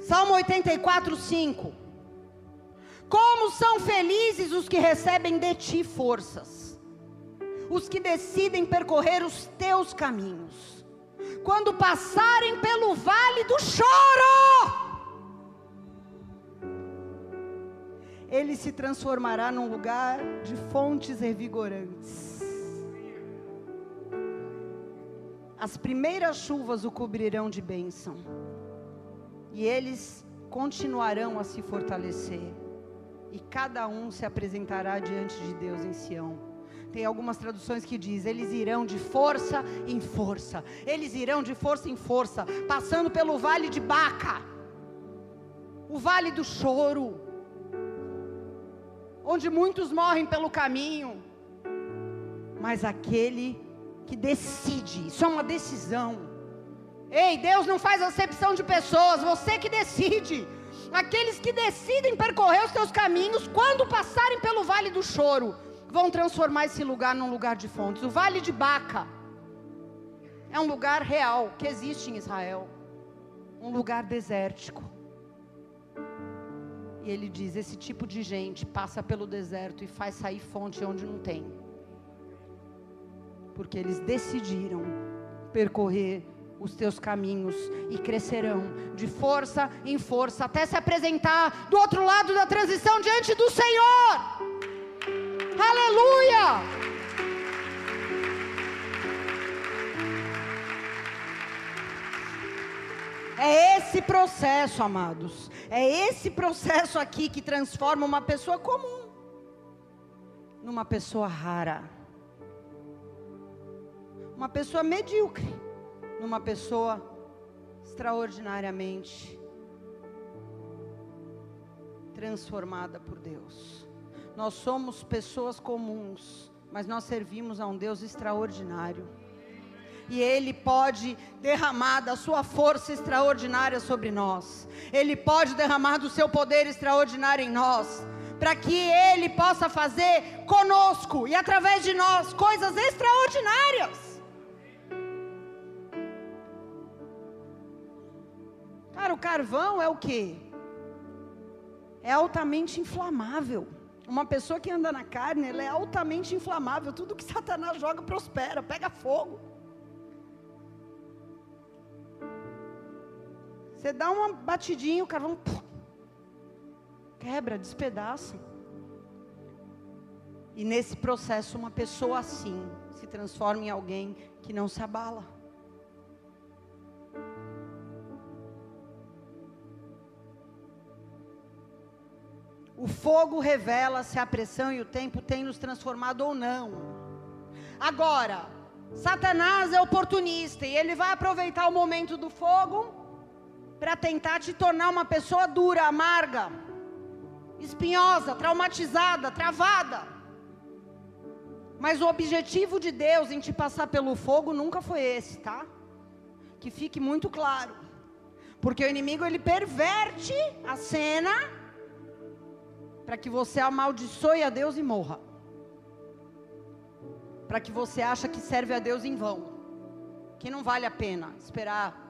Salmo 84, 5. Como são felizes os que recebem de ti forças, os que decidem percorrer os teus caminhos, quando passarem pelo vale do choro ele se transformará num lugar de fontes revigorantes. As primeiras chuvas o cobrirão de bênção, e eles continuarão a se fortalecer, e cada um se apresentará diante de Deus em Sião. Tem algumas traduções que diz: eles irão de força em força, eles irão de força em força, passando pelo vale de Baca, o vale do choro, onde muitos morrem pelo caminho, mas aquele que decide, isso é uma decisão. Ei, Deus não faz acepção de pessoas, você que decide. Aqueles que decidem percorrer os seus caminhos, quando passarem pelo vale do choro, vão transformar esse lugar num lugar de fontes. O vale de Baca é um lugar real que existe em Israel, um lugar desértico. E ele diz: esse tipo de gente passa pelo deserto e faz sair fonte onde não tem. Porque eles decidiram percorrer os teus caminhos e crescerão de força em força até se apresentar do outro lado da transição diante do Senhor. Aleluia! É esse processo, amados. É esse processo aqui que transforma uma pessoa comum numa pessoa rara. Uma pessoa medíocre numa pessoa extraordinariamente transformada por Deus. Nós somos pessoas comuns, mas nós servimos a um Deus extraordinário e Ele pode derramar da sua força extraordinária sobre nós, Ele pode derramar do seu poder extraordinário em nós, para que Ele possa fazer conosco e através de nós coisas extraordinárias. Cara, o carvão é o que? É altamente inflamável. Uma pessoa que anda na carne, ela é altamente inflamável. Tudo que Satanás joga prospera, pega fogo. Você dá uma batidinha, o carvão quebra, despedaça. E nesse processo, uma pessoa assim se transforma em alguém que não se abala. O fogo revela se a pressão e o tempo têm nos transformado ou não. Agora, Satanás é oportunista e ele vai aproveitar o momento do fogo para tentar te tornar uma pessoa dura, amarga, espinhosa, traumatizada, travada. Mas o objetivo de Deus em te passar pelo fogo nunca foi esse, tá? Que fique muito claro. Porque o inimigo ele perverte a cena para que você amaldiçoe a Deus e morra. Para que você acha que serve a Deus em vão. Que não vale a pena esperar,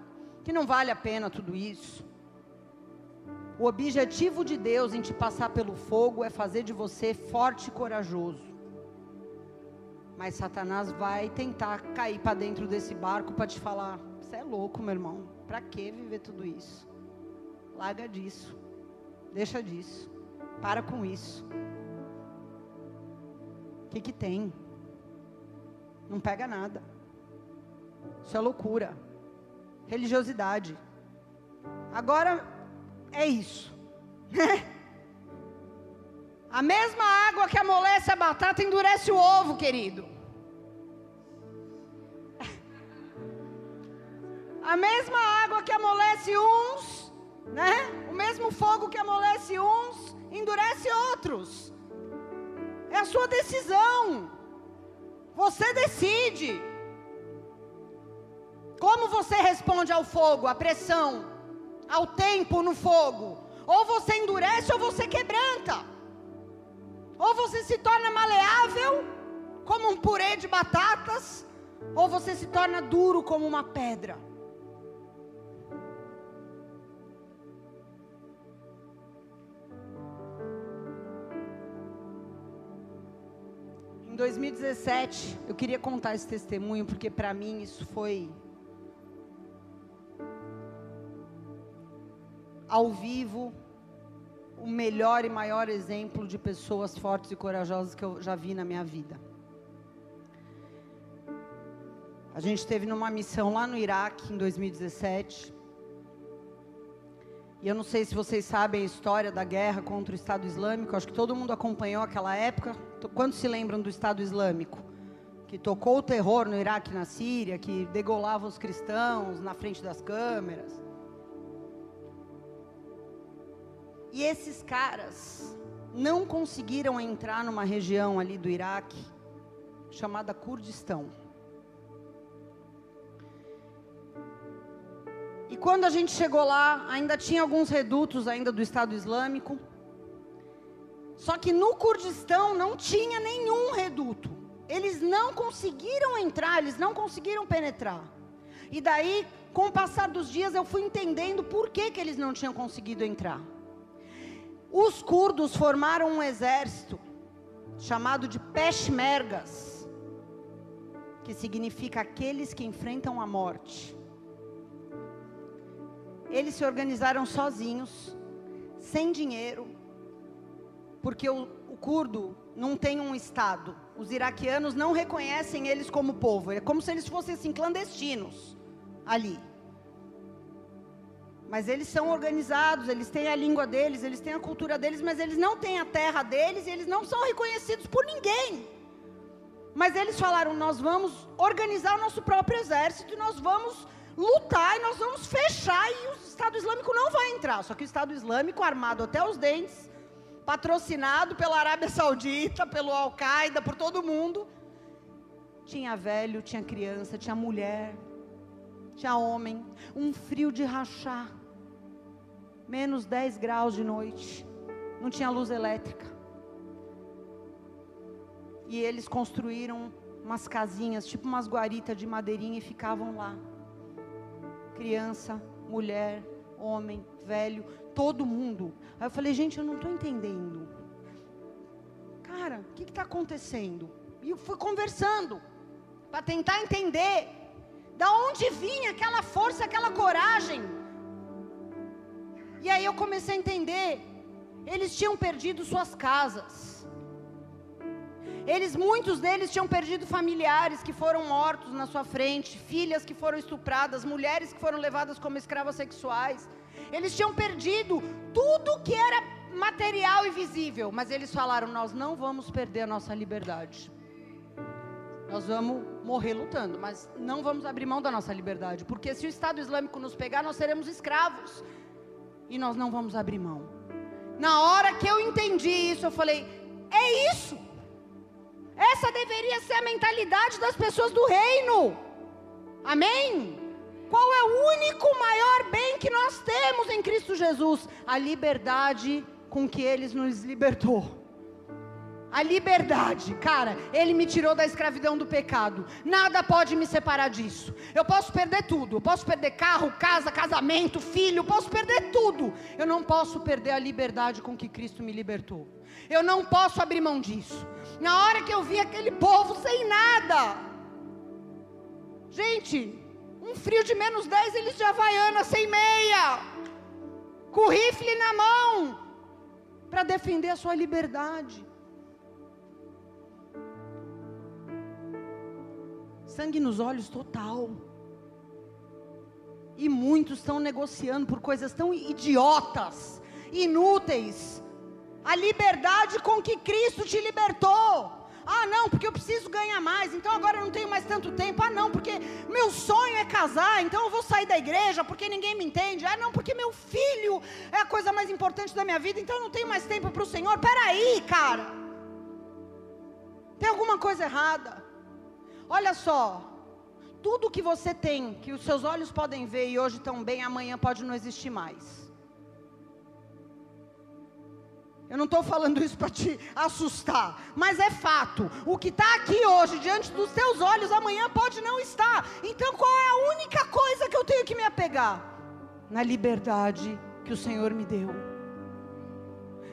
que não vale a pena tudo isso. O objetivo de Deus em te passar pelo fogo é fazer de você forte e corajoso. Mas Satanás vai tentar cair para dentro desse barco para te falar: você é louco, meu irmão. Para que viver tudo isso? Larga disso. Deixa disso. Para com isso. O que, que tem? Não pega nada. Isso é loucura. Religiosidade. Agora é isso. <laughs> A mesma água que amolece a batata endurece o ovo, querido. <laughs> A mesma água que amolece uns, né? O mesmo fogo que amolece uns, endurece outros. É a sua decisão. Você decide. Como você responde ao fogo, à pressão, ao tempo no fogo? Ou você endurece ou você quebranta. Ou você se torna maleável, como um purê de batatas, ou você se torna duro como uma pedra. Em 2017, eu queria contar esse testemunho porque para mim isso foi ao vivo o melhor e maior exemplo de pessoas fortes e corajosas que eu já vi na minha vida. A gente esteve numa missão lá no Iraque em 2017. E eu não sei se vocês sabem a história da guerra contra o Estado Islâmico. Acho que todo mundo acompanhou aquela época. Quantos se lembram do Estado Islâmico? Que tocou o terror no Iraque e na Síria, que degolava os cristãos na frente das câmeras. E esses caras não conseguiram entrar numa região ali do Iraque chamada Kurdistão. E quando a gente chegou lá, ainda tinha alguns redutos ainda do Estado Islâmico. Só que no Kurdistão não tinha nenhum reduto. Eles não conseguiram entrar, eles não conseguiram penetrar. E daí, com o passar dos dias, eu fui entendendo por que, que eles não tinham conseguido entrar. Os curdos formaram um exército chamado de Peshmergas, que significa aqueles que enfrentam a morte. Eles se organizaram sozinhos, sem dinheiro, porque o, o curdo não tem um estado. Os iraquianos não reconhecem eles como povo. É como se eles fossem assim clandestinos ali. Mas eles são organizados, eles têm a língua deles, eles têm a cultura deles, mas eles não têm a terra deles, e eles não são reconhecidos por ninguém. Mas eles falaram: nós vamos organizar o nosso próprio exército, nós vamos lutar, e nós vamos fechar, e o Estado Islâmico não vai entrar. Só que o Estado Islâmico, armado até os dentes, patrocinado pela Arábia Saudita, pelo Al-Qaeda, por todo mundo, tinha velho, tinha criança, tinha mulher, tinha homem, um frio de rachar, menos 10 graus de noite, não tinha luz elétrica. E eles construíram umas casinhas, tipo umas guaritas de madeirinha e ficavam lá. Criança, mulher, homem, velho, todo mundo. Aí eu falei, gente, eu não estou entendendo. Cara, o que está acontecendo? E eu fui conversando para tentar entender da onde vinha aquela força, aquela coragem? E aí eu comecei a entender. Eles tinham perdido suas casas. Eles, muitos deles tinham perdido familiares que foram mortos na sua frente, filhas que foram estupradas, mulheres que foram levadas como escravas sexuais. Eles tinham perdido tudo que era material e visível, mas eles falaram: Nós não vamos perder a nossa liberdade. Nós vamos morrer lutando, mas não vamos abrir mão da nossa liberdade, porque se o Estado Islâmico nos pegar, nós seremos escravos. E nós não vamos abrir mão. Na hora que eu entendi isso, eu falei: é isso. Essa deveria ser a mentalidade das pessoas do reino. Amém? Qual é o único maior bem que nós temos em Cristo Jesus? A liberdade com que Ele nos libertou. A liberdade, cara, Ele me tirou da escravidão do pecado. Nada pode me separar disso. Eu posso perder tudo. Eu posso perder carro, casa, casamento, filho. Posso perder tudo. Eu não posso perder a liberdade com que Cristo me libertou. Eu não posso abrir mão disso. Na hora que eu vi aquele povo sem nada, gente, um frio de menos 10, eles de Havaiana sem meia, com rifle na mão, para defender a sua liberdade. Sangue nos olhos total. E muitos estão negociando por coisas tão idiotas, inúteis. A liberdade com que Cristo te libertou. Ah, não, porque eu preciso ganhar mais, então agora eu não tenho mais tanto tempo. Ah, não, porque meu sonho é casar, então eu vou sair da igreja porque ninguém me entende. Ah, não, porque meu filho é a coisa mais importante da minha vida, então eu não tenho mais tempo para o Senhor. Peraí, cara. Tem alguma coisa errada. Olha só, tudo que você tem, que os seus olhos podem ver e hoje estão bem, amanhã pode não existir mais. Eu não estou falando isso para te assustar, mas é fato. O que está aqui hoje diante dos teus olhos, amanhã pode não estar. Então qual é a única coisa que eu tenho que me apegar? Na liberdade que o Senhor me deu.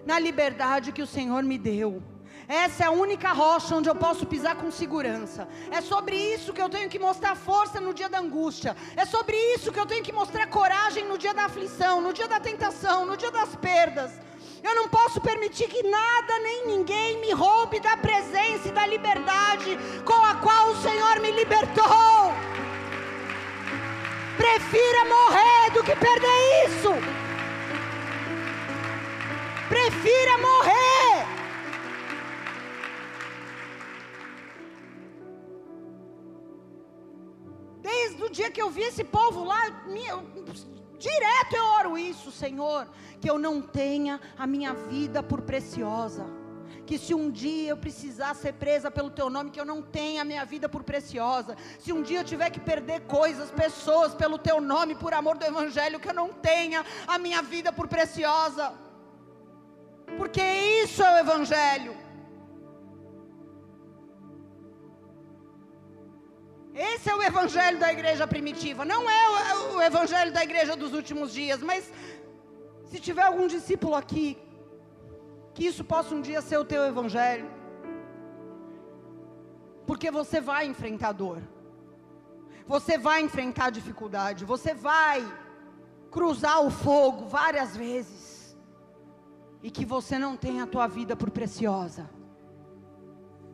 Na liberdade que o Senhor me deu. Essa é a única rocha onde eu posso pisar com segurança. É sobre isso que eu tenho que mostrar força no dia da angústia. É sobre isso que eu tenho que mostrar coragem no dia da aflição, no dia da tentação, no dia das perdas. Eu não posso permitir que nada nem ninguém me roube da presença e da liberdade com a qual o Senhor me libertou. Prefira morrer do que perder isso. Prefira morrer. Desde o dia que eu vi esse povo lá, direto eu oro isso, Senhor, que eu não tenha a minha vida por preciosa. Que se um dia eu precisar ser presa pelo teu nome, que eu não tenha a minha vida por preciosa. Se um dia eu tiver que perder coisas, pessoas pelo teu nome, por amor do evangelho, que eu não tenha a minha vida por preciosa. Porque isso é o evangelho. Esse é o evangelho da igreja primitiva, não é o, é o, evangelho da igreja dos últimos dias, mas se tiver algum discípulo aqui, que isso possa um dia ser o teu evangelho, porque você vai enfrentar dor, você vai enfrentar dificuldade, você vai cruzar o fogo várias vezes, e que você não tenha a tua vida por preciosa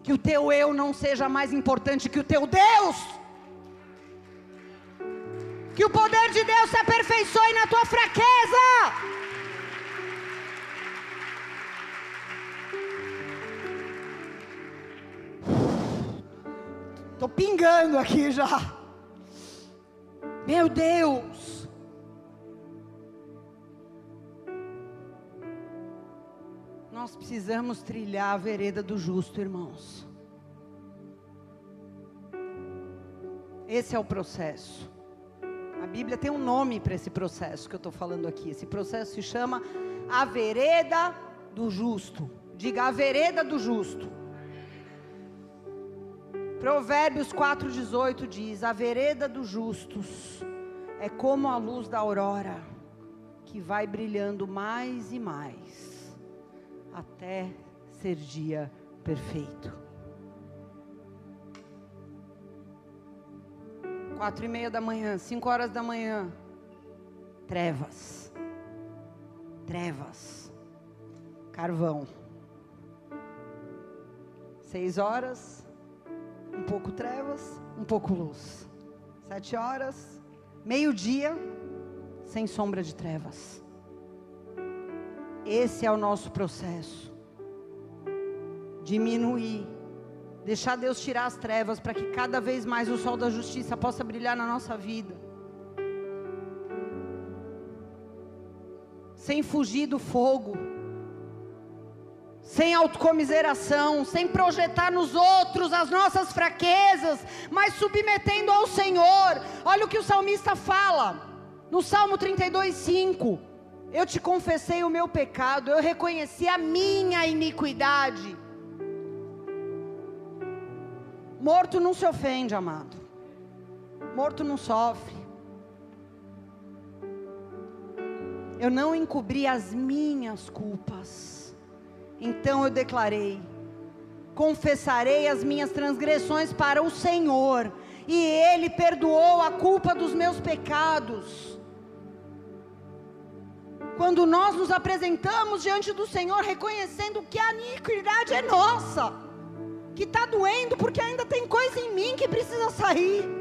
que o teu eu não seja mais importante que o teu Deus. Que o poder de Deus se aperfeiçoe na tua fraqueza. Estou pingando aqui já. Meu Deus. Nós precisamos trilhar a vereda do justo, irmãos. Esse é o processo. A Bíblia tem um nome para esse processo que eu estou falando aqui. Esse processo se chama a vereda do justo. Diga a vereda do justo. Provérbios 4,18 diz: A vereda dos justos é como a luz da aurora, que vai brilhando mais e mais até ser dia perfeito. Quatro e meia da manhã, cinco horas da manhã, trevas, trevas, carvão. Seis horas, um pouco trevas, um pouco luz. Sete horas, meio-dia, sem sombra de trevas. Esse é o nosso processo. Diminuir. Deixar Deus tirar as trevas para que cada vez mais o sol da justiça possa brilhar na nossa vida. Sem fugir do fogo. sem autocomiseração, sem projetar nos outros as nossas fraquezas, mas submetendo ao Senhor. Olha o que o salmista fala, no Salmo 32, 5. Eu te confessei o meu pecado, eu reconheci a minha iniquidade. Morto não se ofende, amado. Morto não sofre. Eu não encobri as minhas culpas. Então eu declarei: confessarei as minhas transgressões para o Senhor, e Ele perdoou a culpa dos meus pecados. Quando nós nos apresentamos diante do Senhor, reconhecendo que a iniquidade é nossa, que está doendo porque ainda tem coisa em mim que precisa sair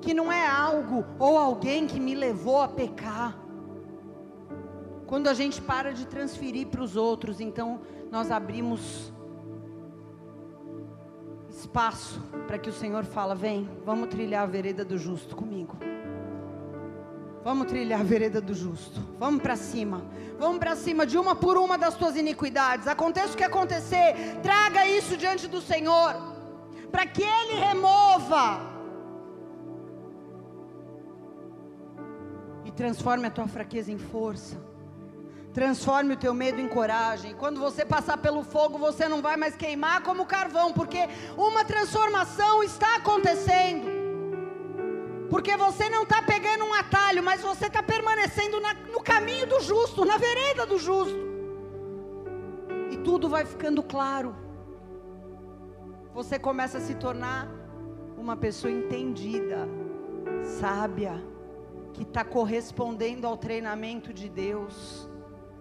que não é algo ou alguém que me levou a pecar. Quando a gente para de transferir para os outros, então nós abrimos espaço para que o Senhor fala: "Vem, vamos trilhar a vereda do justo comigo". Vamos trilhar a vereda do justo. Vamos para cima. Vamos para cima de uma por uma das tuas iniquidades. Aconteça o que acontecer, traga isso diante do Senhor, para que ele remova transforme a tua fraqueza em força. Transforme o teu medo em coragem. Quando você passar pelo fogo, você não vai mais queimar como carvão, porque uma transformação está acontecendo. Porque você não está pegando um atalho, mas você está permanecendo na, no caminho do justo, na vereda do justo. E tudo vai ficando claro. Você começa a se tornar uma pessoa entendida, sábia que está correspondendo ao treinamento de Deus.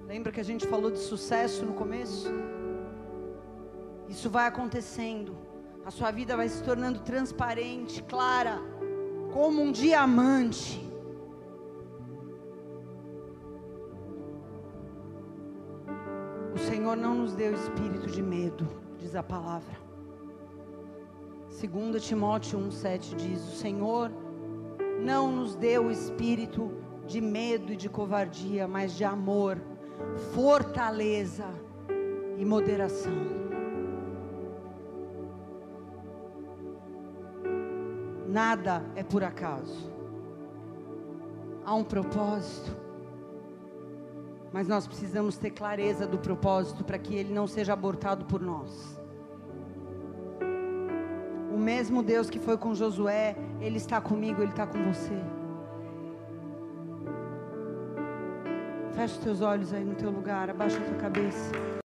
Lembra que a gente falou de sucesso no começo? Isso vai acontecendo. A sua vida vai se tornando transparente, clara, como um diamante. O Senhor não nos deu espírito de medo, diz a palavra. 2 Timóteo 1,7 diz: O Senhor não nos deu espírito de medo e de covardia, mas de amor, fortaleza e moderação. Nada é por acaso. Há um propósito. Mas nós precisamos ter clareza do propósito para que ele não seja abortado por nós. O mesmo Deus que foi com Josué, Ele está comigo, Ele está com você. Feche os teus olhos aí no teu lugar, abaixa a tua cabeça.